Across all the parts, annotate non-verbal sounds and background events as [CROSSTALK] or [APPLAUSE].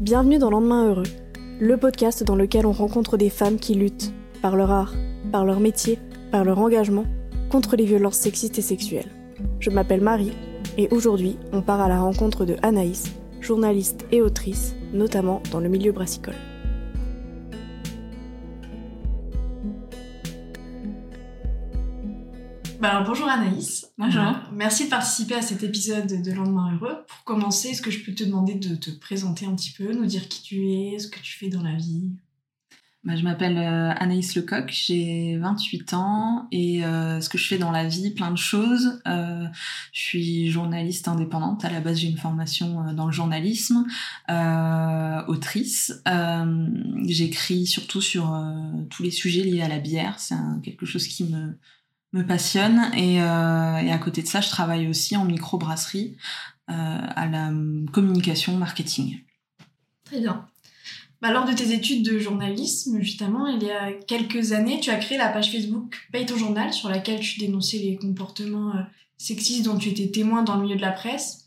Bienvenue dans Lendemain Heureux, le podcast dans lequel on rencontre des femmes qui luttent, par leur art, par leur métier, par leur engagement, contre les violences sexistes et sexuelles. Je m'appelle Marie et aujourd'hui on part à la rencontre de Anaïs, journaliste et autrice, notamment dans le milieu brassicole. Bah, bonjour Anaïs. Bonjour. Euh, merci de participer à cet épisode de Lendemain Heureux. Pour commencer, est-ce que je peux te demander de te présenter un petit peu, nous dire qui tu es, ce que tu fais dans la vie? Bah, je m'appelle euh, Anaïs Lecoq, j'ai 28 ans et euh, ce que je fais dans la vie, plein de choses. Euh, je suis journaliste indépendante. À la base, j'ai une formation dans le journalisme, euh, autrice. J'écris surtout sur tous les sujets liés à la bière. C'est quelque chose qui me me passionne et, euh, et, à côté de ça, je travaille aussi en microbrasserie euh, à la communication marketing. Très bien. Bah, lors de tes études de journalisme, justement, il y a quelques années, tu as créé la page Facebook Paye ton journal sur laquelle tu dénonçais les comportements euh, sexistes dont tu étais témoin dans le milieu de la presse.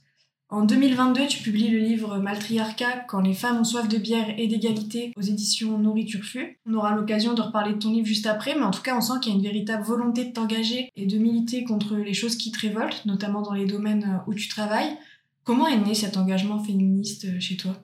En 2022, tu publies le livre Maltriarcat quand les femmes ont soif de bière et d'égalité aux éditions Nourriture Fut. On aura l'occasion de reparler de ton livre juste après, mais en tout cas, on sent qu'il y a une véritable volonté de t'engager et de militer contre les choses qui te révoltent, notamment dans les domaines où tu travailles. Comment est né cet engagement féministe euh, chez toi?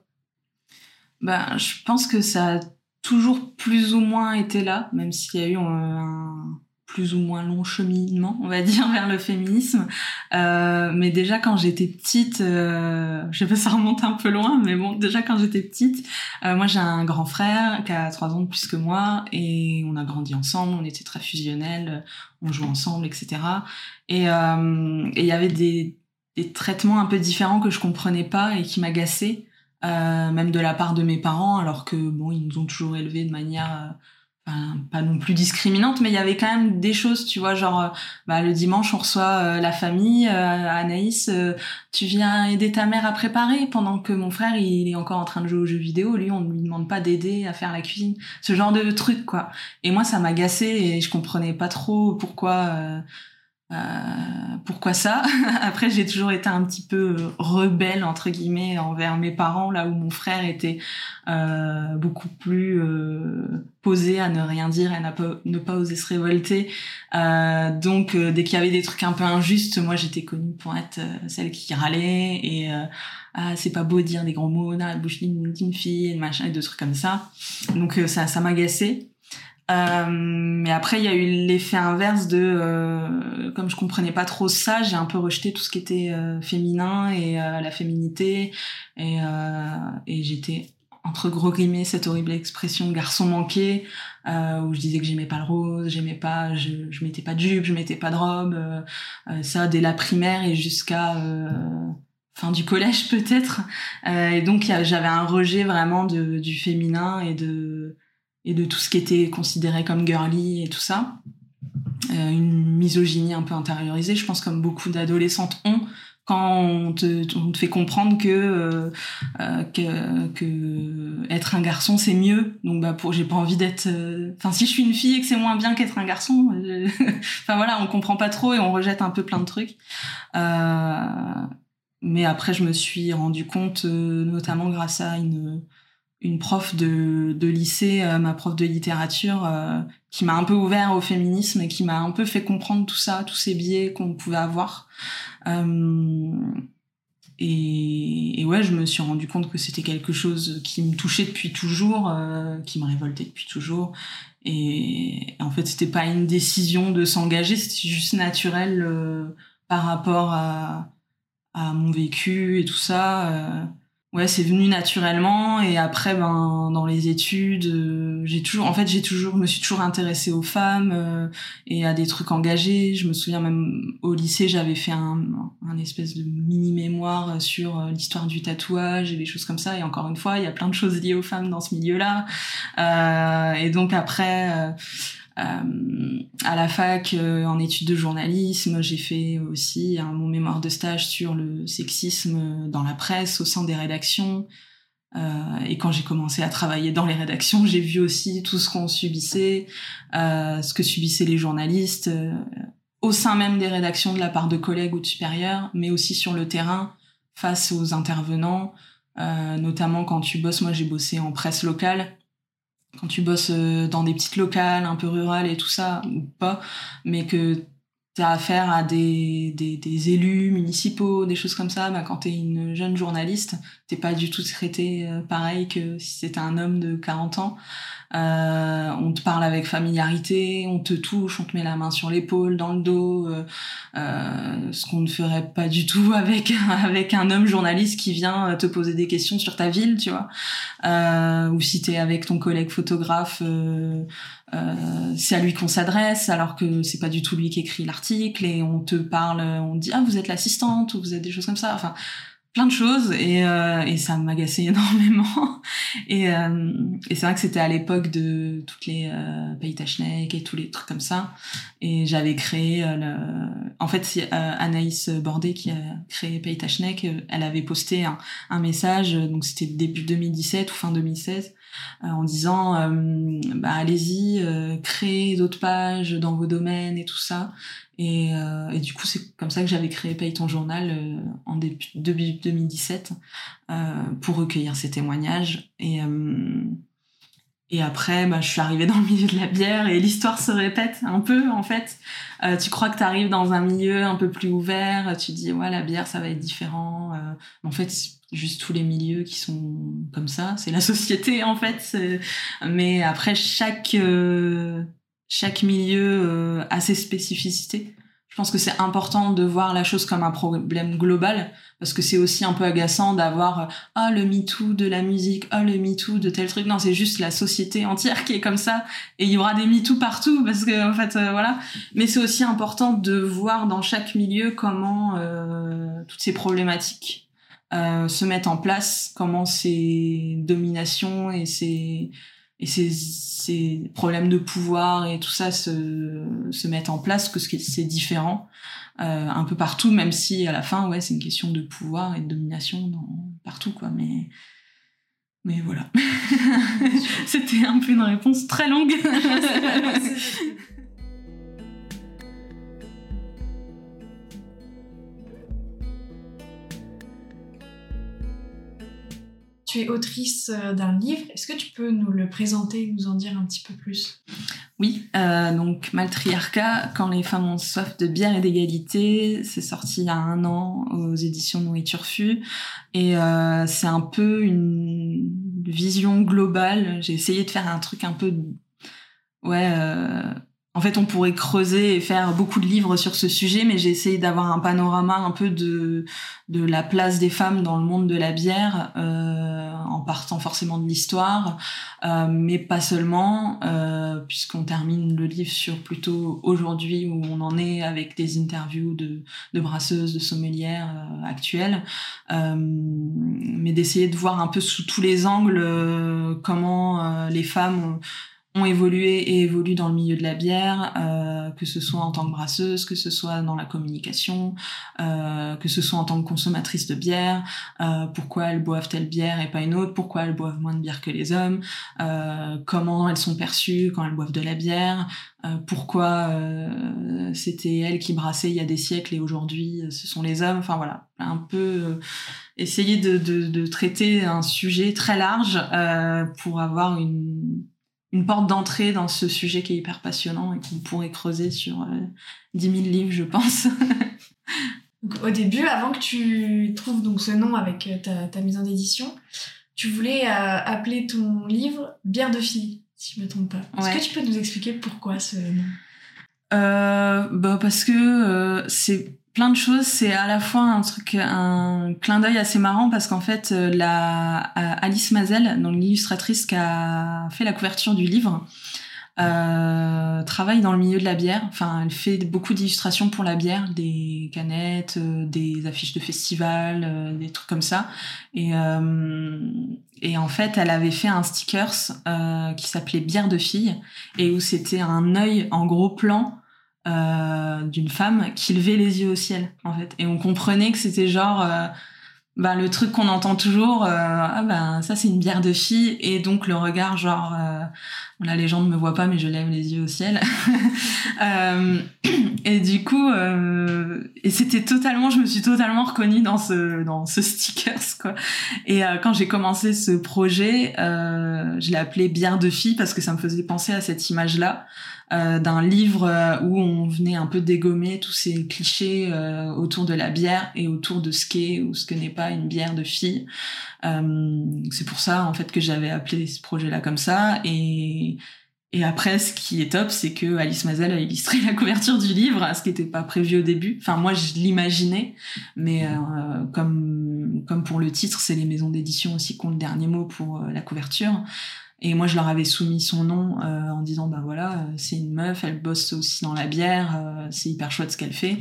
Ben, Je pense que ça a toujours plus ou moins été là, même s'il y a eu un, plus ou moins long cheminement, on va [LAUGHS] dire, vers le féminisme. Euh, mais déjà quand j'étais petite, euh, je sais pas, ça remonte un peu loin, mais bon, déjà quand j'étais petite, euh, moi j'ai un grand frère qui a trois ans de plus que moi et on a grandi ensemble, on était très fusionnels, on jouait ensemble, etc. Et il y avait des, des traitements un peu différents que je comprenais pas et qui m'agaçaient, même de la part de mes parents, alors que bon, ils nous ont toujours élevés de manière pas non plus discriminante, mais il y avait quand même des choses, tu vois, genre, euh, bah, le dimanche, on reçoit euh, la famille, euh, Anaïs, tu viens aider ta mère à préparer, pendant que mon frère, il est encore en train de jouer aux jeux vidéo, lui, on ne lui demande pas d'aider à faire la cuisine, ce genre de truc, quoi. Et moi, ça m'agaçait et je comprenais pas trop pourquoi euh, pourquoi ça? [LAUGHS] Après, j'ai toujours été un petit peu rebelle entre guillemets envers mes parents, là où mon frère était euh, beaucoup plus euh, posé à ne rien dire et à ne pas oser se révolter. Euh, donc, euh, dès qu'il y avait des trucs un peu injustes, moi, j'étais connue pour être celle qui râlait et ah, c'est pas beau de dire des gros mots dans la bouche d'une fille, machin, et de trucs comme ça. Donc, ça, ça m'agaçait. Euh, mais après, il y a eu l'effet inverse de, euh, comme je comprenais pas trop ça, j'ai un peu rejeté tout ce qui était euh, féminin et euh, la féminité, et, euh, et j'étais entre gros guillemets cette horrible expression garçon manqué où je disais que j'aimais pas le rose, j'aimais pas, je, je mettais pas de jupe, je mettais pas de robe, ça dès la primaire et jusqu'à fin du collège [LAUGHS] peut-être. et donc j'avais un rejet vraiment de, du féminin et de et de tout ce qui était considéré comme girly et tout ça. Euh, une misogynie un peu intériorisée, je pense comme beaucoup d'adolescentes ont quand on te, fait comprendre euh, euh que, que être un garçon c'est mieux donc bah pour j'ai pas envie d'être enfin si je suis une fille et que c'est moins bien qu'être un garçon [LAUGHS] enfin voilà on comprend pas trop et on rejette un peu plein de trucs mais après je me suis rendu compte notamment grâce à une une prof de, de lycée, euh, ma prof de littérature, euh, qui m'a un peu ouvert au féminisme et qui m'a un peu fait comprendre tout ça, tous ces biais qu'on pouvait avoir. Euh, et, et, ouais, je me suis rendu compte que c'était quelque chose qui me touchait depuis toujours, qui me révoltait depuis toujours. Et en fait, c'était pas une décision de s'engager, c'était juste naturel par rapport à, à mon vécu et tout ça ouais, c'est venu naturellement et après ben dans les études, euh, j'ai toujours en fait, j'ai toujours me suis toujours intéressée aux femmes euh, et à des trucs engagés, je me souviens même au lycée, j'avais fait un, un espèce de mini mémoire sur euh, l'histoire du tatouage et des choses comme ça et encore une fois, il y a plein de choses liées aux femmes dans ce milieu-là. et donc après euh, à la fac, euh, en études de journalisme, j'ai fait aussi un, mon mémoire de stage sur le sexisme dans la presse, au sein des rédactions. Euh, et quand j'ai commencé à travailler dans les rédactions, j'ai vu aussi tout ce qu'on subissait, euh, ce que subissaient les journalistes, euh, au sein même des rédactions de la part de collègues ou de supérieurs, mais aussi sur le terrain, face aux intervenants, notamment quand tu bosses. Moi, j'ai bossé en presse locale quand tu bosses dans des petites locales un peu rurales et tout ça, ou pas, mais que tu as affaire à des, élus municipaux, des choses comme ça, bah, quand tu es une jeune journaliste, t'es pas du tout traité pareil que si c'était un homme de 40 ans. Euh, on te parle avec familiarité, on te touche, on te met la main sur l'épaule, dans le dos, euh, euh, ce qu'on ne ferait pas du tout [LAUGHS] avec avec un homme journaliste qui vient te poser des questions sur ta ville, tu vois. ou si t'es avec ton collègue photographe, c'est à lui qu'on s'adresse, alors que c'est pas du tout lui qui écrit l'article et on te parle, on te dit ah vous êtes l'assistante ou vous êtes des choses comme ça. Enfin plein de choses et, euh, et ça m'agaçait [LAUGHS] énormément. Et, euh, et c'est vrai que c'était à l'époque de toutes les euh, et tous les trucs comme ça. Et j'avais créé, euh, le... en fait, c'est euh, Anaïs Bordet qui a créé Pays elle avait posté un, un message, donc c'était début 2017 ou fin 2016, en disant bah, allez-y, créez d'autres pages dans vos domaines et tout ça. Et, euh, du coup, c'est comme ça que j'avais créé Paye ton journal euh, en début, début 2017 euh, pour recueillir ces témoignages. Euh, et après, bah, je suis arrivée dans le milieu de la bière et l'histoire se répète un peu en fait. Euh, tu crois que tu arrives dans un milieu un peu plus ouvert, tu dis ouais la bière ça va être différent. en fait, juste tous les milieux qui sont comme ça, c'est la [LAUGHS] société en fait. Mais après chaque chaque milieu euh, a ses spécificités. Je pense que c'est important de voir la chose comme un problème global parce que c'est aussi un peu agaçant d'avoir ah le MeToo de la musique, ah le MeToo de tel truc. Non, c'est juste la société entière qui est comme ça et il y aura des MeToo partout parce que en fait euh, voilà. Mais c'est aussi important de voir dans chaque milieu comment euh, toutes ces problématiques euh, se mettent en place, comment ces dominations et ces et ces, ces, problèmes de pouvoir et tout ça se, se mettent en place, que c'est différent euh, un peu partout, même si à la fin, ouais, c'est une question de pouvoir et de domination dans, partout, quoi. Mais, mais voilà. [LAUGHS] C'était un peu une réponse très longue. [LAUGHS] tu es autrice euh, d'un livre. Est-ce que tu peux nous le présenter, nous en dire un petit peu plus? Oui, euh, donc Maltriarcat, quand les femmes ont soif de bière et d'égalité, c'est sorti il y a un an aux éditions Nourriture Fut. Et euh, c'est un peu une vision globale. J'ai essayé de faire un truc un peu... Ouais... en fait, on pourrait creuser et faire beaucoup de livres sur ce sujet, mais j'ai essayé d'avoir un panorama un peu de, de la place des femmes dans le monde de la bière, euh, en partant forcément de l'histoire, euh, mais pas seulement, euh, puisqu'on termine le livre sur plutôt aujourd'hui où on en est avec des interviews de, de brasseuses, de sommelières actuelles, mais d'essayer de voir un peu sous tous les angles comment les femmes ont évolué et évoluent dans le milieu de la bière, euh, que ce soit en tant que brasseuse, que ce soit dans la communication, euh, que ce soit en tant que consommatrice de bière, euh, pourquoi elles boivent telle bière et pas une autre, pourquoi elles boivent moins de bière que les hommes, euh, comment elles sont perçues quand elles boivent de la bière, euh, pourquoi euh, c'était elles qui brassaient il y a des siècles et aujourd'hui ce sont les hommes, enfin voilà, un peu essayer de, de, de, traiter un sujet très large pour avoir une une porte d'entrée dans ce sujet qui est hyper passionnant et qu'on pourrait creuser sur euh, 10 000 livres, je pense. [LAUGHS] au début, avant que tu trouves donc ce nom avec euh, ta, ta mise en édition, tu voulais euh, appeler ton livre Bière de fille, si je me trompe pas. Est-ce que tu peux nous expliquer pourquoi ce nom? Euh, bah parce que c'est plein de choses. C'est à la fois un truc, un clin d'œil assez marrant parce qu'en fait, euh, la Alice Mazel, donc l'illustratrice qui a fait la couverture du livre, euh, travaille dans le milieu de la bière. Enfin, elle fait beaucoup d'illustrations pour la bière, des canettes, euh, des affiches de festival, euh, des trucs comme ça. Et, et en fait, elle avait fait un stickers qui s'appelait Bière de fille et où c'était un œil en gros plan euh, d'une femme qui levait les yeux au ciel en fait et on comprenait que c'était genre euh, bah, le truc qu'on entend toujours, euh, ah ben ça c'est une bière de fille, et donc le regard genre, euh, la légende ne me voit pas mais je lève les yeux au ciel. [LAUGHS] euh, et du coup, euh, et c'était totalement, je me suis totalement reconnue dans ce dans ce stickers quoi. Et euh, quand j'ai commencé ce projet, euh, je l'ai appelé bière de fille parce que ça me faisait penser à cette image là. Euh, d'un livre euh, où on venait un peu dégommer tous ces clichés euh, autour de la bière et autour de ce qu'est ou ce que n'est pas une bière de fille. c'est pour ça en fait que j'avais appelé ce projet-là comme ça et et après, ce qui est top, c'est que Alice Mazel a illustré [LAUGHS] la couverture du livre, ce qui n'était pas prévu au début. Enfin, moi, je l'imaginais, mais euh, comme comme pour le titre, c'est les maisons d'édition aussi qui ont le dernier mot pour euh, la couverture. Et moi, je leur avais soumis son nom euh, en disant, bah voilà, euh, c'est une meuf, elle bosse aussi dans la bière, euh, c'est hyper chouette ce qu'elle fait.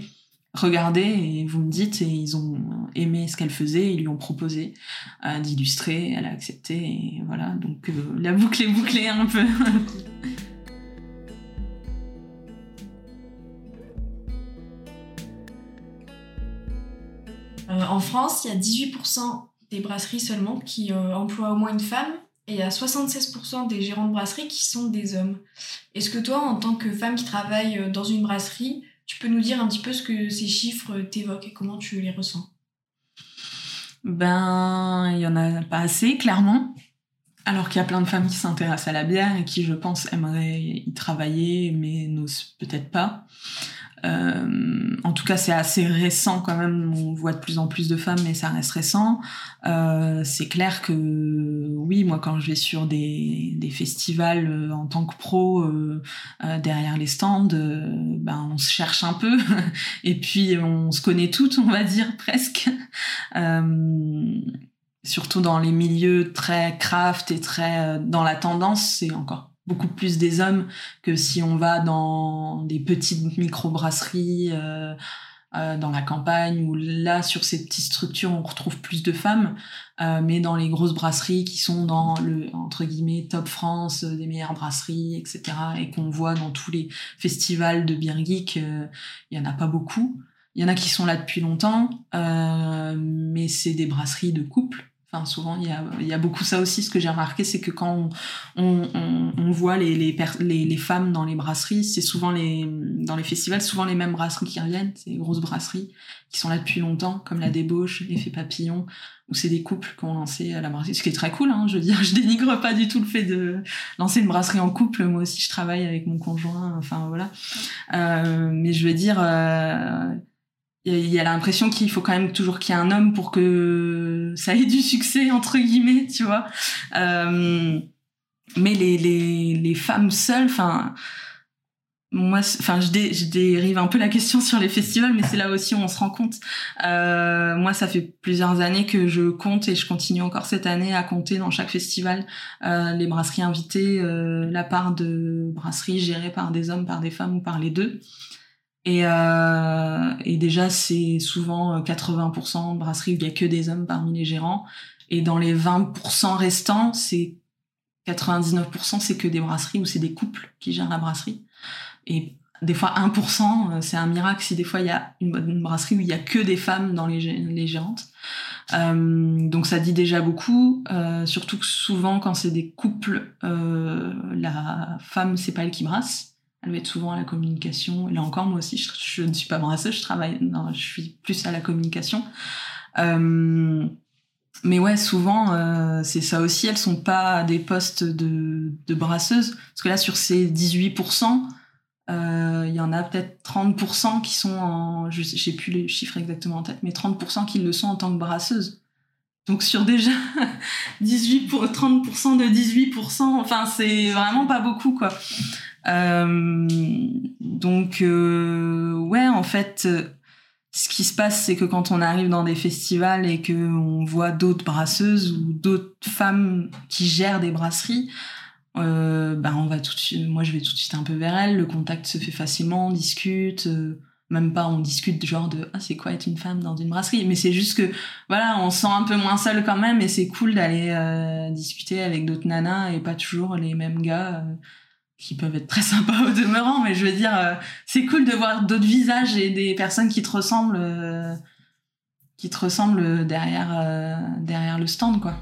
Regardez et vous me dites. Et ils ont aimé ce qu'elle faisait, ils lui ont proposé d'illustrer, elle a accepté. Et voilà, donc la boucle est bouclée un peu. [LAUGHS] en France, il y a 18% des brasseries seulement qui emploient au moins une femme et il y a 76% des gérants de brasserie qui sont des hommes. Est-ce que toi, en tant que femme qui travaille euh, dans une brasserie, tu peux nous dire un petit peu ce que ces chiffres t'évoquent et comment tu les ressens? Ben, il y en a pas assez, clairement. Alors qu'il y a plein de femmes qui s'intéressent à la bière et qui, je pense, aimeraient y travailler, mais n'osent peut-être pas. Euh, en tout cas, c'est assez récent quand même. On voit de plus en plus de femmes, mais ça reste récent. Euh, c'est clair que oui, moi, quand je vais sur des, festivals euh, en tant que pro derrière les stands, ben on se cherche un peu [LAUGHS] et puis on se connaît toutes, on va dire [LAUGHS] presque. surtout dans les milieux très craft et très dans la tendance, c'est encore beaucoup plus des hommes que si on va dans des petites micro-brasseries euh, euh, dans la campagne où là sur ces petites structures on retrouve plus de femmes euh, mais dans les grosses brasseries qui sont dans le entre guillemets top France euh, des meilleures brasseries etc et qu'on voit dans tous les festivals de beer geek euh, il y en a pas beaucoup. Il y en a qui sont là depuis longtemps mais c'est des brasseries de couple Souvent, il y a, beaucoup ça aussi. Ce que j'ai remarqué, c'est que quand on, voit les, femmes dans les brasseries, c'est souvent les, dans les festivals, souvent les mêmes brasseries qui reviennent. C'est les grosses brasseries qui sont là depuis longtemps, comme la Débauche, l'Effet Papillon, où c'est des couples qui ont lancé la brasserie. Ce qui est très cool, hein, je veux dire. Je dénigre pas du tout le fait de lancer une brasserie en couple. Moi aussi, je travaille avec mon conjoint. Enfin, voilà. Euh, mais je veux dire, euh, il y a l'impression qu'il faut quand même toujours qu'il y ait un homme pour que ça ait du succès entre guillemets tu vois. Euh, mais les, les, les femmes seules enfin moi enfin je, dé, je dérive un peu la question sur les festivals mais c'est là aussi où on se rend compte. Euh, moi ça fait plusieurs années que je compte et je continue encore cette année à compter dans chaque festival euh, les brasseries invitées la part de brasseries gérées par des hommes par des femmes ou par les deux et, euh, et déjà, c'est souvent 80% de brasseries où il n'y a que des hommes parmi les gérants. Et dans les 20% restants, c'est 99%, c'est que des brasseries où c'est des couples qui gèrent la brasserie. Et des fois, 1%, c'est un miracle si des fois il y a une, brasserie où il y a que des femmes dans les, les gérantes. Euh, donc ça dit déjà beaucoup, euh, surtout que souvent quand c'est des couples, euh, la femme c'est pas elle qui brasse, être souvent à la communication. Là encore, moi aussi, je, ne suis pas brasseuse, je travaille, non, je suis plus à la communication. Euh, mais ouais, souvent, euh, c'est ça aussi, elles sont pas à des postes de, de brasseuses. Parce que là, sur ces 18%, euh, il y en a peut-être 30% qui sont en, je sais plus les chiffres exactement en tête, mais 30% qui le sont en tant que brasseuses. Donc sur déjà [LAUGHS] 18 pour 30% de 18%, enfin c'est vraiment pas beaucoup quoi. Euh, donc euh, ouais, en fait, ce qui se passe, c'est que quand on arrive dans des festivals et que on voit d'autres brasseuses ou d'autres femmes qui gèrent des brasseries, euh, ben on va tout de suite, moi je vais tout de suite un peu vers elles, le contact se fait facilement, on discute. Euh, même pas on discute genre de ah c'est quoi être une femme dans une brasserie? Mais c'est juste que voilà on se sent un peu moins seul quand même et c'est cool d'aller euh, discuter avec d'autres nanas et pas toujours les mêmes gars euh, qui peuvent être très [LAUGHS] sympas au demeurant mais je veux dire euh, c'est cool de voir d'autres visages et des personnes qui te ressemblent qui te ressemble derrière, derrière le stand, quoi.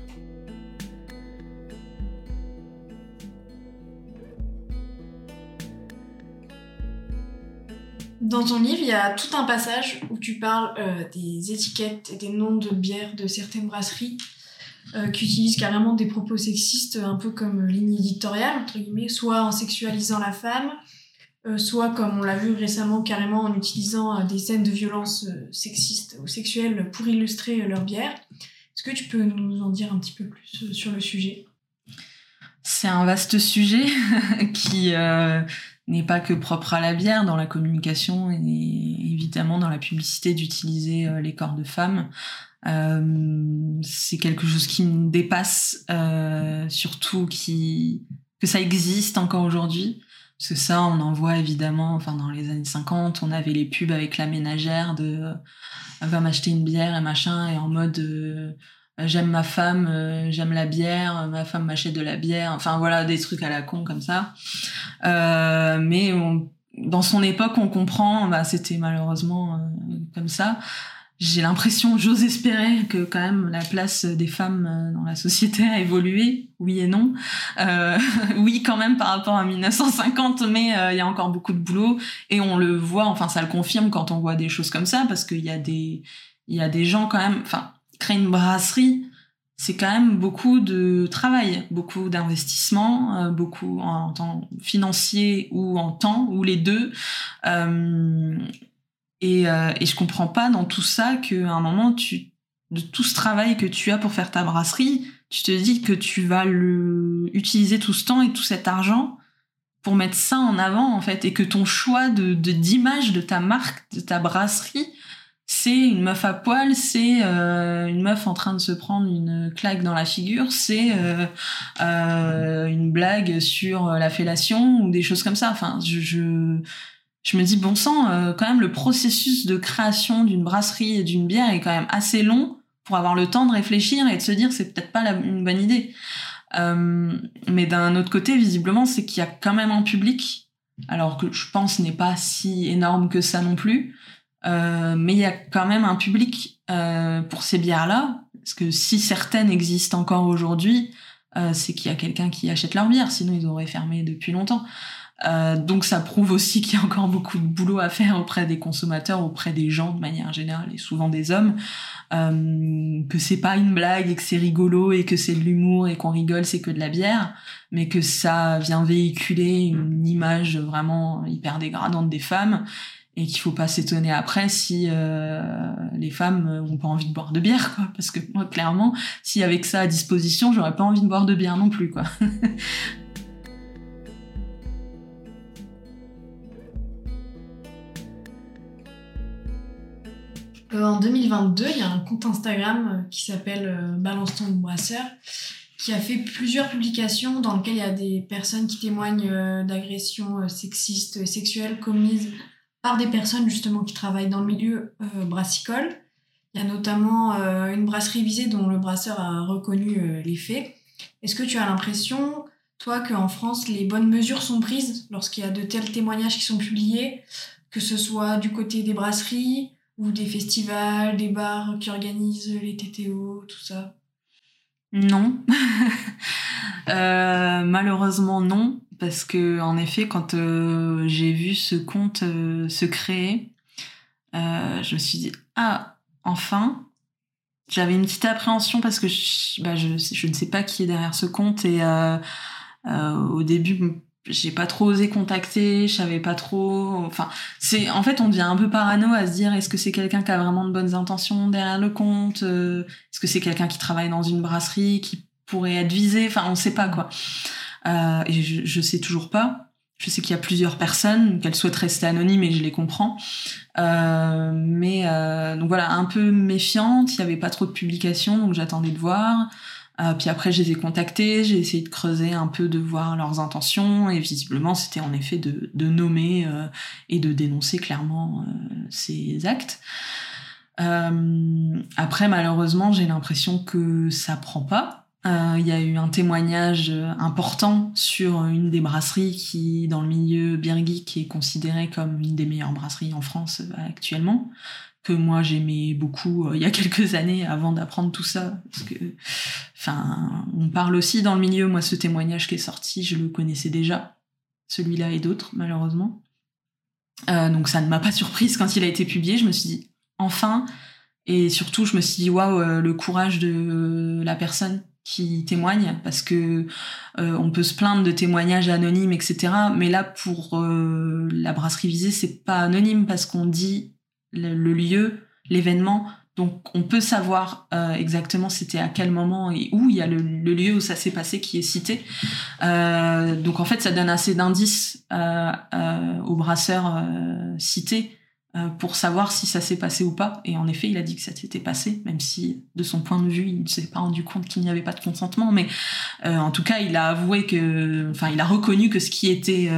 Dans ton livre, il y a tout un passage où tu parles euh, des étiquettes et des noms de bières de certaines brasseries euh, qui utilisent carrément des propos sexistes, un peu comme ligne éditoriale, entre guillemets, soit en sexualisant la femme, euh, soit comme on l'a vu récemment, carrément en utilisant des scènes de violence sexistes ou sexuelles pour illustrer leur bière. Est-ce que tu peux nous en dire un petit peu plus sur le sujet? C'est un vaste sujet [LAUGHS] qui n'est pas que propre à la bière dans la communication et évidemment dans la publicité d'utiliser euh, les corps de femmes. Euh, c'est quelque chose qui me dépasse, euh, surtout qui que ça existe encore aujourd'hui. Parce que ça, on en voit évidemment, enfin dans les années 50, on avait les pubs avec la ménagère de va m'acheter une bière et machin, et en mode j'aime ma femme, euh, j'aime la bière, ma femme m'achète de la bière, enfin voilà, des trucs à la con comme ça. Euh, mais dans son époque, on comprend, bah, c'était malheureusement euh, comme ça. J'ai l'impression, j'ose espérer que quand même la place des femmes dans la société a évolué, oui et non. [LAUGHS] oui quand même par rapport à 1950, mais il y a encore beaucoup de boulot et on le voit, enfin ça le confirme quand on voit des choses comme ça, parce qu'il y a des, y a des gens quand même, enfin créer une brasserie, c'est quand même beaucoup de travail, beaucoup d'investissement, euh, beaucoup en temps financier ou en temps, ou les deux. Et, euh, et je comprends pas dans tout ça qu'à un moment, de tout ce travail que tu as pour faire ta brasserie, tu te dis que tu vas le, utiliser tout ce temps et tout cet argent pour mettre ça en avant, en fait, et que ton choix de, d'image de ta marque, de ta brasserie, c'est une meuf à poil, c'est euh, une meuf en train de se prendre une claque dans la figure, c'est euh, euh, une blague sur la fellation ou des choses comme ça. Enfin, je, je me dis bon sang, quand même le processus de création d'une brasserie et d'une bière est quand même assez long pour avoir le temps de réfléchir et de se dire c'est peut-être pas une bonne idée. mais d'un autre côté, visiblement, c'est qu'il y a quand même un public, alors que je pense n'est pas si énorme que ça non plus. Euh, mais il y a quand même un public euh, pour ces bières-là, parce que si certaines existent encore aujourd'hui, euh, c'est qu'il y a quelqu'un qui achète leur bière, sinon ils auraient fermé depuis longtemps. Euh, donc ça prouve aussi qu'il y a encore beaucoup de boulot à faire auprès des consommateurs, auprès des gens de manière générale, et souvent des hommes, euh, que c'est pas une blague et que c'est rigolo et que c'est de l'humour et qu'on rigole, c'est que de la bière, mais que ça vient véhiculer une image vraiment hyper dégradante des femmes et qu'il faut pas s'étonner après si euh, les femmes ont pas envie de boire de bière quoi. Parce que moi clairement si avec ça à disposition j'aurais pas envie de boire de bière non plus quoi [LAUGHS] euh, en 2022, il y a un compte Instagram euh, qui s'appelle Balance ton brasseur qui a fait plusieurs publications dans lesquelles il y a des personnes qui témoignent d'agressions sexistes et sexuelles commises par des personnes justement qui travaillent dans le milieu euh, brassicole. Il y a notamment euh, une brasserie visée dont le brasseur a reconnu euh, les faits. Est-ce que tu as l'impression, toi, qu'en France, les bonnes mesures sont prises lorsqu'il y a de tels témoignages qui sont publiés, que ce soit du côté des brasseries ou des festivals, des bars qui organisent les TTO, tout ça Non. [LAUGHS] malheureusement, non parce que en effet, quand euh, j'ai vu ce compte euh, se créer, euh, je me suis dit ah enfin. J'avais une petite appréhension parce que je, bah, je, ne sais pas qui est derrière ce compte et au début j'ai pas trop osé contacter, je savais pas trop. Enfin, c'est en fait on devient un peu parano à se dire est-ce que c'est quelqu'un qui a vraiment de bonnes intentions derrière le compte, est-ce que c'est quelqu'un qui travaille dans une brasserie qui pourrait être visé, enfin on sait pas quoi. Euh, et je, je sais toujours pas. Je sais qu'il y a plusieurs personnes, qu'elles souhaitent rester anonymes et je les comprends. Euh, mais euh, donc voilà, un peu méfiante. Il n'y avait pas trop de publications, donc j'attendais de voir. Euh, puis après, je les ai contactés, j'ai essayé de creuser un peu, de voir leurs intentions, et visiblement, c'était en effet de, de nommer euh, et de dénoncer clairement euh, ces actes. après, malheureusement, j'ai l'impression que ça prend pas. Euh, il y a eu un témoignage euh, important sur une des brasseries qui, dans le milieu beer est considérée comme une des meilleures brasseries en France euh, actuellement, que moi j'aimais beaucoup euh, il y a [LAUGHS] quelques années avant d'apprendre tout ça. Parce que enfin on parle aussi dans le milieu. Moi ce témoignage qui est sorti je le connaissais déjà. Celui-là et d'autres malheureusement. Euh, donc ça ne m'a pas surprise quand il a été publié. Je me suis dit enfin. Et surtout je me suis dit waouh euh, le courage de la personne qui témoigne. Parce que on peut se plaindre de témoignages anonymes etc mais là pour la brasserie visée c'est pas anonyme parce qu'on dit le, lieu, l'événement. Donc on peut savoir euh, exactement c'était à quel moment et où il y a le, le lieu où ça s'est passé qui est cité. Euh, donc en fait ça donne assez d'indices euh, euh aux brasseurs euh, cités euh, pour savoir si ça s'est passé ou pas. Et en effet il a dit que ça s'était passé, même si de son point de vue il ne s'est pas rendu compte qu'il n'y avait pas de consentement. Mais en tout cas il a avoué que, enfin il a reconnu que ce qui était,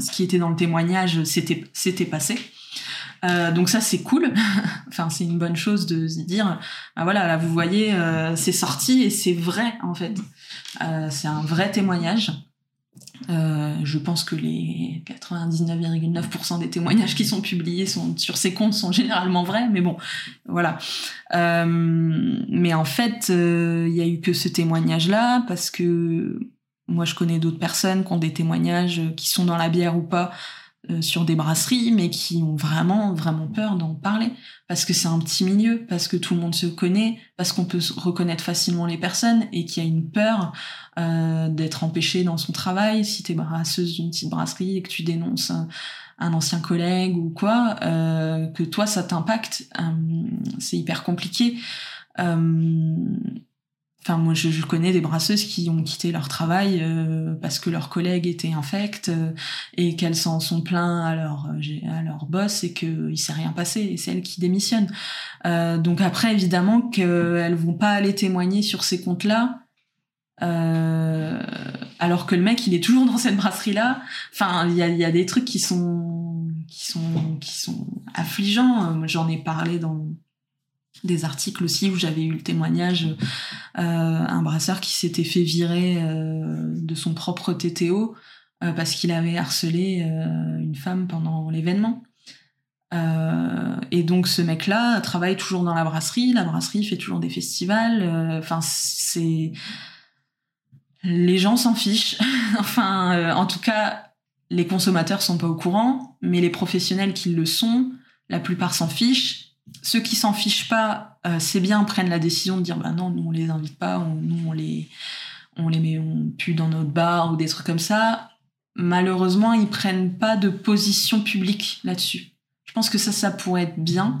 ce qui était dans le témoignage c'était passé. Euh, donc ça c'est cool. [LAUGHS] enfin c'est une bonne chose de se dire bah voilà là vous voyez euh, c'est sorti et c'est vrai en fait. Euh, c'est un vrai témoignage. Euh, je pense que les 99,9% des témoignages qui sont publiés sont, sur ces comptes sont généralement vrais, mais bon, voilà. Euh, mais en fait, il y a eu que ce témoignage-là parce que moi, je connais d'autres personnes qui ont des témoignages qui sont dans la bière ou pas, sur des brasseries, mais qui ont vraiment, vraiment peur d'en parler. Parce que c'est un petit milieu, parce que tout le monde se connaît, parce qu'on peut reconnaître facilement les personnes et qu'il y a une peur euh, d'être empêché dans son travail. Si tu es brasseuse d'une petite brasserie et que tu dénonces un, ancien collègue ou quoi, euh, que toi ça t'impacte, euh, c'est hyper compliqué. Enfin, moi, je, connais des brasseuses qui ont quitté leur travail euh, parce que leurs collègues étaient infects euh, et qu'elles s'en sont plaints à leur, euh, à leur boss et qu'il s'est rien passé et c'est elles qui démissionnent. Euh, donc après, évidemment qu'elles vont pas aller témoigner sur ces comptes-là euh, alors que le mec, il est toujours dans cette brasserie-là. Enfin, il y a, y a des trucs qui sont, qui sont, qui sont affligeants. J'en ai parlé dans des articles aussi où j'avais eu le témoignage euh, un brasseur qui s'était fait virer euh, de son propre TTO euh, parce qu'il avait harcelé euh, une femme pendant l'événement. Et donc ce mec-là travaille toujours dans la brasserie, la brasserie fait toujours des festivals. Enfin, c'est les gens s'en fichent. [LAUGHS] enfin, en tout cas, les consommateurs sont pas au courant, mais les professionnels qui le sont, la plupart s'en fichent ceux qui s'en fichent pas, euh, c'est bien, prennent la décision de dire bah non, nous on les invite pas, on, nous on les, on les met on pue dans notre bar ou des trucs comme ça. Malheureusement, ils prennent pas de position publique là-dessus. Je pense que ça, ça pourrait être bien.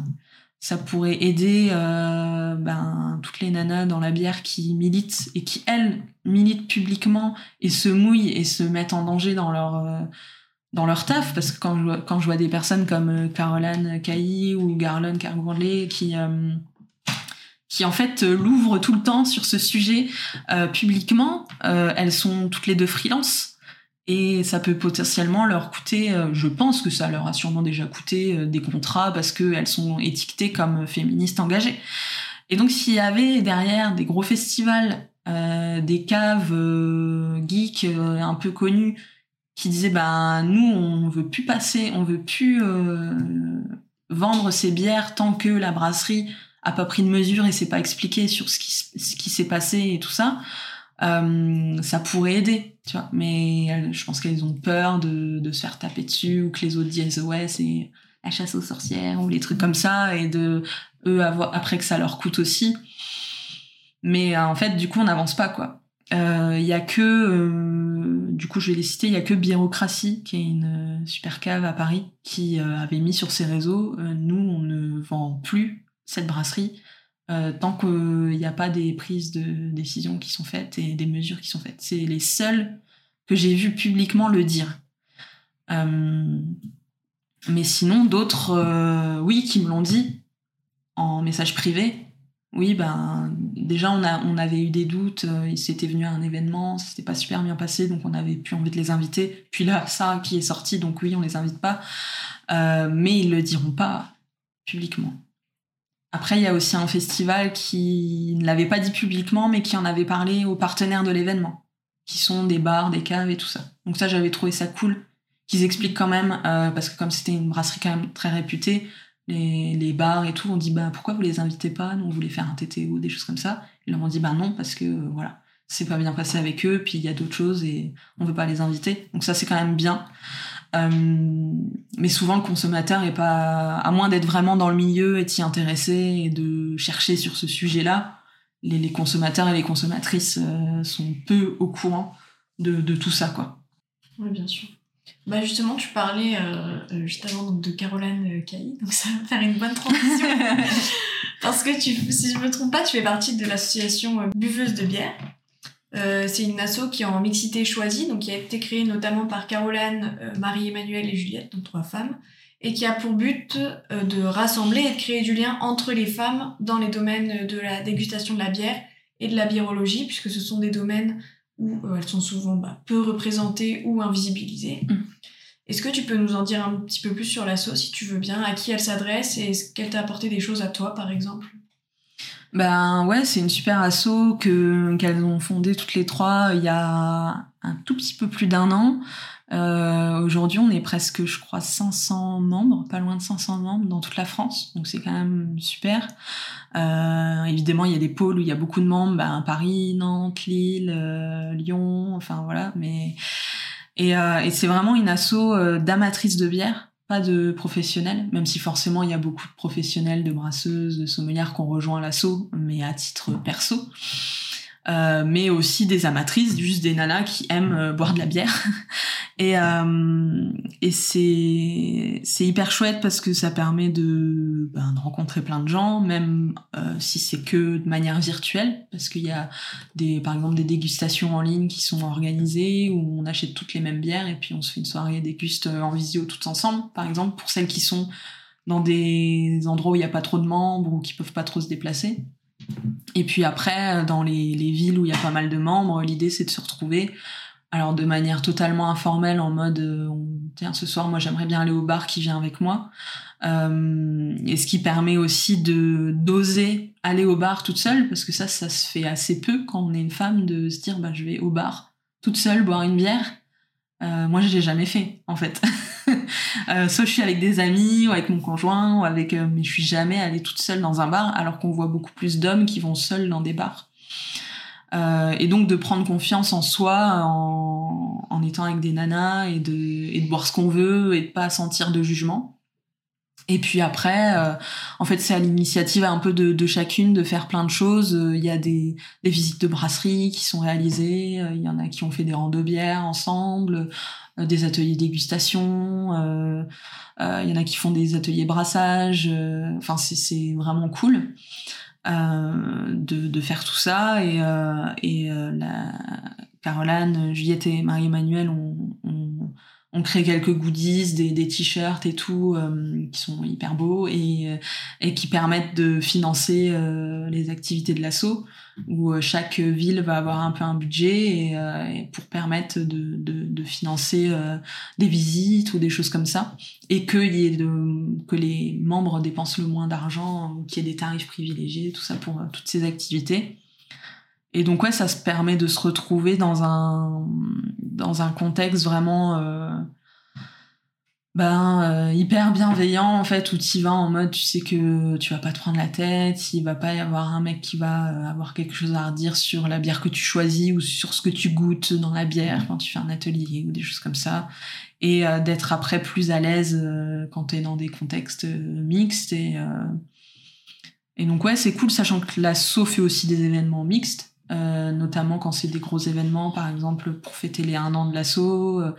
Ça pourrait aider euh, ben, toutes les nanas dans la bière qui militent et qui, elles, militent publiquement et se mouillent et se mettent en danger dans leur, euh, dans leur taf parce que quand je vois, des personnes comme euh, Caroline Cailly ou Garlon Cargourlet qui euh, qui en fait euh, l'ouvrent tout le temps sur ce sujet euh, publiquement, euh, elles sont toutes les deux freelance et ça peut potentiellement leur coûter, je pense que ça leur a sûrement déjà coûté des contrats parce qu'elles sont étiquetées comme féministes engagées. Et donc s'il y avait derrière des gros festivals, des caves geeks un peu connues qui disait ben nous on veut plus passer, on veut plus euh, vendre ces bières tant que la brasserie a pas pris de mesure et s'est pas expliqué sur ce qui ce qui s'est passé et tout ça. Euh, ça pourrait aider, tu vois. Mais je pense qu'elles ont peur de, de se faire taper dessus ou que les autres disent ouais c'est la chasse aux sorcières ou les trucs comme ça et de eux avoir après que ça leur coûte aussi. Mais euh, en fait du coup on n'avance pas quoi il y a que, du coup je vais les citer, il y a que Bureaucratie, qui est une euh, super cave à Paris, qui euh, avait mis sur ses réseaux, euh, nous on ne vend plus cette brasserie tant qu'il n'y a pas des prises de décision qui sont faites et des mesures qui sont faites. C'est les seuls que j'ai vu publiquement le dire. mais sinon d'autres, oui, qui me l'ont dit en message privé, oui, ben déjà on avait eu des doutes, euh, ils s'étaient venus à un événement, c'était pas super bien passé, donc on avait plus envie de les inviter. Puis là, ça qui est sorti, donc oui, on les invite pas, euh, mais ils le diront pas publiquement. Après, il y a aussi un festival qui ne l'avait pas dit publiquement, mais qui en avait parlé aux partenaires de l'événement, qui sont des bars, des caves et tout ça. Donc ça, j'avais trouvé ça cool qu'ils expliquent quand même, euh, parce que comme c'était une brasserie quand même très réputée, les, bars et tout, on dit bah pourquoi vous les invitez pas? Nous on voulait faire un TTO, des choses comme ça. Ils leur ont dit bah non parce que euh, voilà, c'est pas bien passé avec eux, puis il y a d'autres choses et on veut pas les inviter. Donc ça c'est quand même bien. Euh, mais souvent le consommateur est pas, à moins d'être vraiment dans le milieu et d'y intéresser et de chercher sur ce sujet-là, les, les consommateurs et les consommatrices euh, sont peu au courant de, de tout ça quoi. Oui, bien sûr. Bah justement, tu parlais euh, euh, juste avant donc, de Caroline euh, Cailly, donc ça va faire une bonne transition. [LAUGHS] Parce que tu, si je me trompe pas, tu fais partie de l'association euh, Buveuse de bière. Euh, c'est une asso qui est en mixité choisie, donc qui a été créée notamment par Caroline, euh, Marie-Emmanuelle et Juliette, donc trois femmes, et qui a pour but euh, de rassembler et de créer du lien entre les femmes dans les domaines de la dégustation de la bière et de la biérologie, puisque ce sont des domaines où euh, elles sont souvent bah, peu représentées ou invisibilisées. Mm. Est-ce que tu peux nous en dire un petit peu plus sur l'asso, si tu veux bien, à qui elle s'adresse et est-ce qu'elle t'a apporté des choses à toi, par exemple? Ben ouais, c'est une super asso que qu'elles ont fondée toutes les trois il y a un tout petit peu plus d'un an. Euh, Aujourd'hui, on est presque, je crois, 500 membres, pas loin de 500 membres dans toute la France, donc c'est quand même super. Euh, évidemment, il y a des pôles où il y a beaucoup de membres, ben, Paris, Nantes, Lille, euh, Lyon, enfin voilà. Mais et, euh, et c'est vraiment une asso euh, d'amatrices de bière, pas de professionnels, même si forcément il y a beaucoup de professionnels, de brasseuses, de sommelières qui ont rejoint l'asso, mais à titre perso. Euh, mais aussi des amatrices, juste des nanas qui aiment euh, boire de la bière. [LAUGHS] et euh, et c'est hyper chouette parce que ça permet de, ben, de rencontrer plein de gens, même euh, si c'est que de manière virtuelle, parce qu'il y a des par exemple des dégustations en ligne qui sont organisées où on achète toutes les mêmes bières et puis on se fait une soirée déguste en visio toutes ensemble, par exemple pour celles qui sont dans des endroits où il n'y a pas trop de membres ou qui peuvent pas trop se déplacer. Et puis après, dans les, les villes où il y a pas mal de membres, l'idée c'est de se retrouver. Alors de manière totalement informelle, en mode euh, on- tiens ce soir moi j'aimerais bien aller au bar qui vient avec moi. Euh, et ce qui permet aussi de d'oser aller au bar toute seule parce que ça ça se fait assez peu quand on est une femme de se dire bah je vais au bar toute seule boire une bière. Euh, moi je l'ai jamais fait en fait. [LAUGHS] Euh, soit je suis avec des amis ou avec mon conjoint ou avec euh, mais je suis jamais allée toute seule dans un bar alors qu'on voit beaucoup plus d'hommes qui vont seuls dans des bars. Euh, et donc de prendre confiance en soi en, en étant avec des nanas et de, et de boire ce qu'on veut et de pas sentir de jugement. Et puis après, euh, en fait, c'est à l'initiative un peu de, chacune de faire plein de choses. Euh, Il y a des, visites de brasserie qui sont réalisées. euh, Il y en a qui ont fait des randos bières ensemble, des ateliers dégustation. Il y en a qui font des ateliers brassage. Enfin, c'est- vraiment cool de, faire tout ça. Et, et Caroline, Juliette et Marie-Emmanuelle ont, ont, ont créé quelques goodies, des, des t-shirts et tout, euh, qui sont hyper beaux et, euh, et qui permettent de financer euh, les activités de l'assaut, où euh, chaque ville va avoir un peu un budget et, euh, pour permettre de, de, de financer euh, des visites ou des choses comme ça, et que, y ait de, que les membres dépensent le moins d'argent, qu'il y ait des tarifs privilégiés, tout ça pour toutes ces activités. Et donc ouais, ça se permet de se retrouver dans un dans un contexte vraiment euh, ben euh, hyper bienveillant en fait où tu vas en mode tu sais que tu vas pas te prendre la tête, il va pas y avoir un mec qui va euh, avoir quelque chose à redire sur la bière que tu choisis ou sur ce que tu goûtes dans la bière quand tu fais un atelier ou des choses comme ça. Et d'être après plus à l'aise quand tu es dans des contextes mixtes et et donc ouais, c'est cool, sachant que l'asso fait aussi des événements mixtes, euh, notamment quand c'est des gros événements, par exemple pour fêter les un an de l'asso. euh,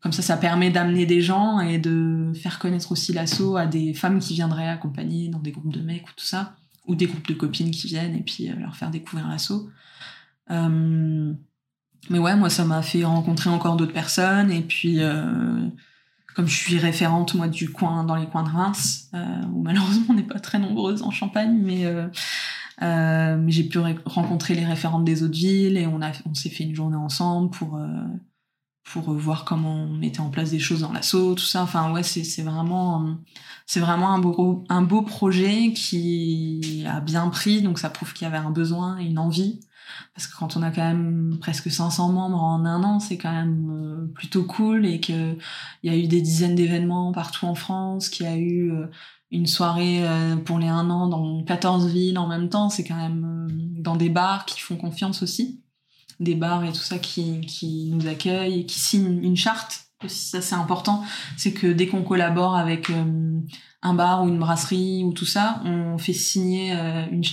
comme ça, ça permet d'amener des gens et de faire connaître aussi l'asso à des femmes qui viendraient accompagner dans des groupes de mecs ou tout ça, ou des groupes de copines qui viennent et puis euh, leur faire découvrir l'asso. Euh, mais ouais, moi, ça m'a fait rencontrer encore d'autres personnes et puis comme je suis référente moi du coin dans les coins de Reims où malheureusement on n'est pas très nombreuses en Champagne mais euh, j'ai pu rencontrer les référentes des autres villes et on a on s'est fait une journée ensemble pour euh, pour euh, voir comment on mettait en place des choses dans l'assaut tout ça. Enfin ouais c'est vraiment euh, c'est vraiment un beau un beau projet qui a bien pris. Donc ça prouve qu'il y avait un besoin et une envie. Parce que quand on a quand même presque 500 membres en un an, c'est quand même plutôt cool et que il y a eu des dizaines d'événements partout en France, qu'il y a eu une soirée pour les un an dans 14 villes en même temps, c'est quand même dans des bars qui font confiance aussi. Des bars et tout ça qui, qui nous accueillent et qui signent une charte. Ça, c'est important. C'est que dès qu'on collabore avec un bar ou une brasserie ou tout ça, on fait signer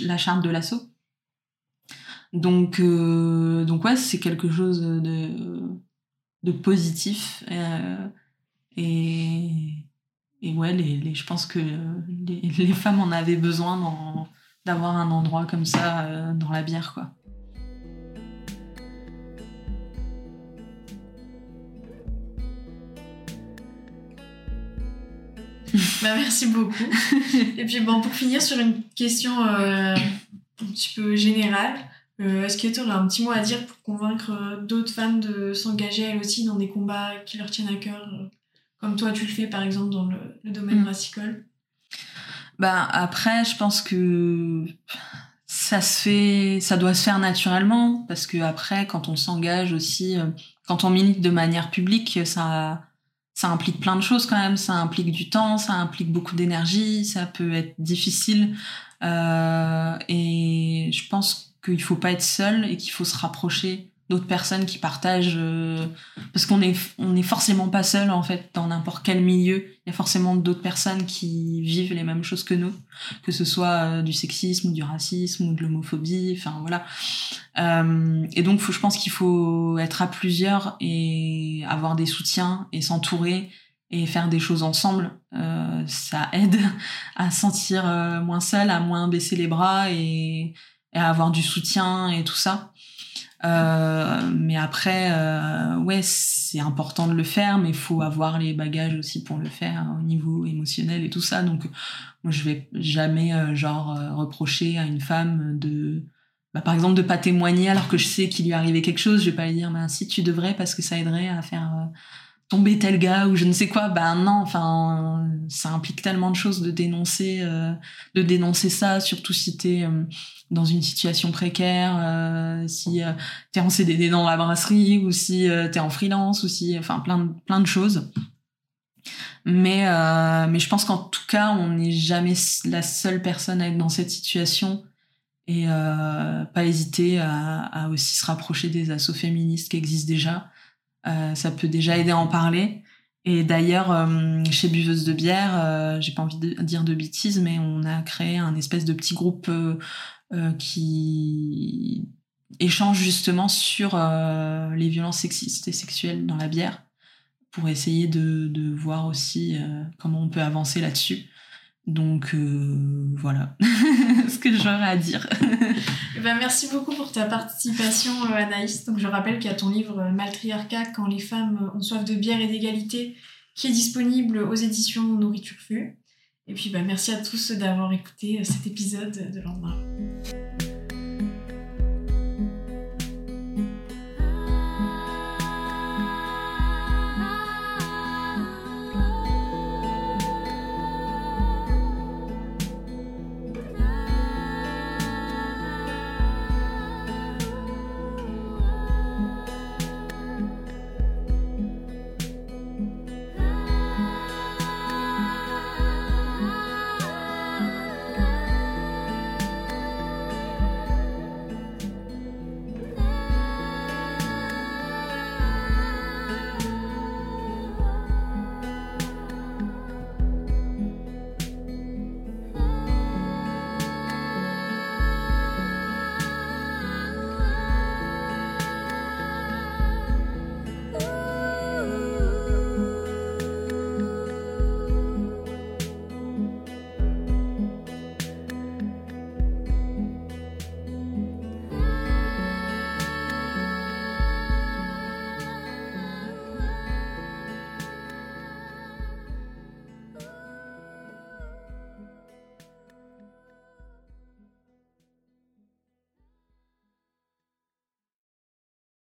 la charte de l'assaut. Donc, donc ouais, c'est quelque chose de, de positif. et et ouais, les, je pense que les, femmes en avaient besoin d'avoir un endroit comme ça euh, dans la bière, quoi. [LAUGHS] Bah, merci beaucoup. [LAUGHS] Et puis bon, pour finir sur une question euh, un petit peu générale, euh, est-ce que tu aurais un petit mot à dire pour convaincre d'autres femmes de s'engager elles aussi dans des combats qui leur tiennent à cœur comme toi tu le fais par exemple dans le, domaine mm. brassicole bah, après, je pense que ça se fait, ça doit se faire naturellement parce que après, quand on s'engage aussi, euh, quand on milite de manière publique, ça, ça implique plein de choses quand même. Ça implique du temps, ça implique beaucoup d'énergie, ça peut être difficile. Euh, et je pense qu'il faut pas être seul et qu'il faut se rapprocher d'autres personnes qui partagent euh, parce qu'on est on est forcément pas seul en fait dans n'importe quel milieu. Il y a forcément d'autres personnes qui vivent les mêmes choses que nous que ce soit euh, du sexisme du racisme ou de l'homophobie enfin voilà. Euh, et donc faut, je pense qu'il faut être à plusieurs et avoir des soutiens et s'entourer et faire des choses ensemble. Ça aide [LAUGHS] à sentir moins seul à moins baisser les bras et, et à avoir du soutien et tout ça euh, mais après, euh, ouais, c'est important de le faire, mais il faut avoir les bagages aussi pour le faire au niveau émotionnel et tout ça. Donc, moi, je vais jamais, euh, genre, reprocher à une femme de, bah, par exemple, de pas témoigner alors que je sais qu'il lui arrivé quelque chose. Je vais pas lui dire, bah, si tu devrais parce que ça aiderait à faire tomber tel gars ou je ne sais quoi. Ben non, enfin, ça implique tellement de choses de dénoncer, de dénoncer ça, surtout si t'es dans une situation précaire, euh, si euh, tu es en CDD dans la brasserie ou si euh, tu es en freelance ou si enfin plein de, plein de choses. Mais euh, mais je pense qu'en tout cas, on n'est jamais la seule personne à être dans cette situation et pas hésiter à, à, aussi se rapprocher des assauts féministes qui existent déjà. Ça peut déjà aider à en parler. Et d'ailleurs, chez Buveuse de bière, j'ai pas envie de dire de bêtises, mais on a créé un espèce de petit groupe euh, qui échange justement sur euh, les violences sexistes et sexuelles dans la bière pour essayer de, voir aussi euh, comment on peut avancer là-dessus. Donc voilà [LAUGHS] ce que j'aurais à dire. Eh ben, merci beaucoup pour ta participation Anaïs. Donc je rappelle qu'il y a ton livre Maltriarcat quand les femmes ont soif de bière et d'égalité qui est disponible aux éditions Nourriture Fue. Et puis bah, merci à tous d'avoir écouté cet épisode de Lendemain.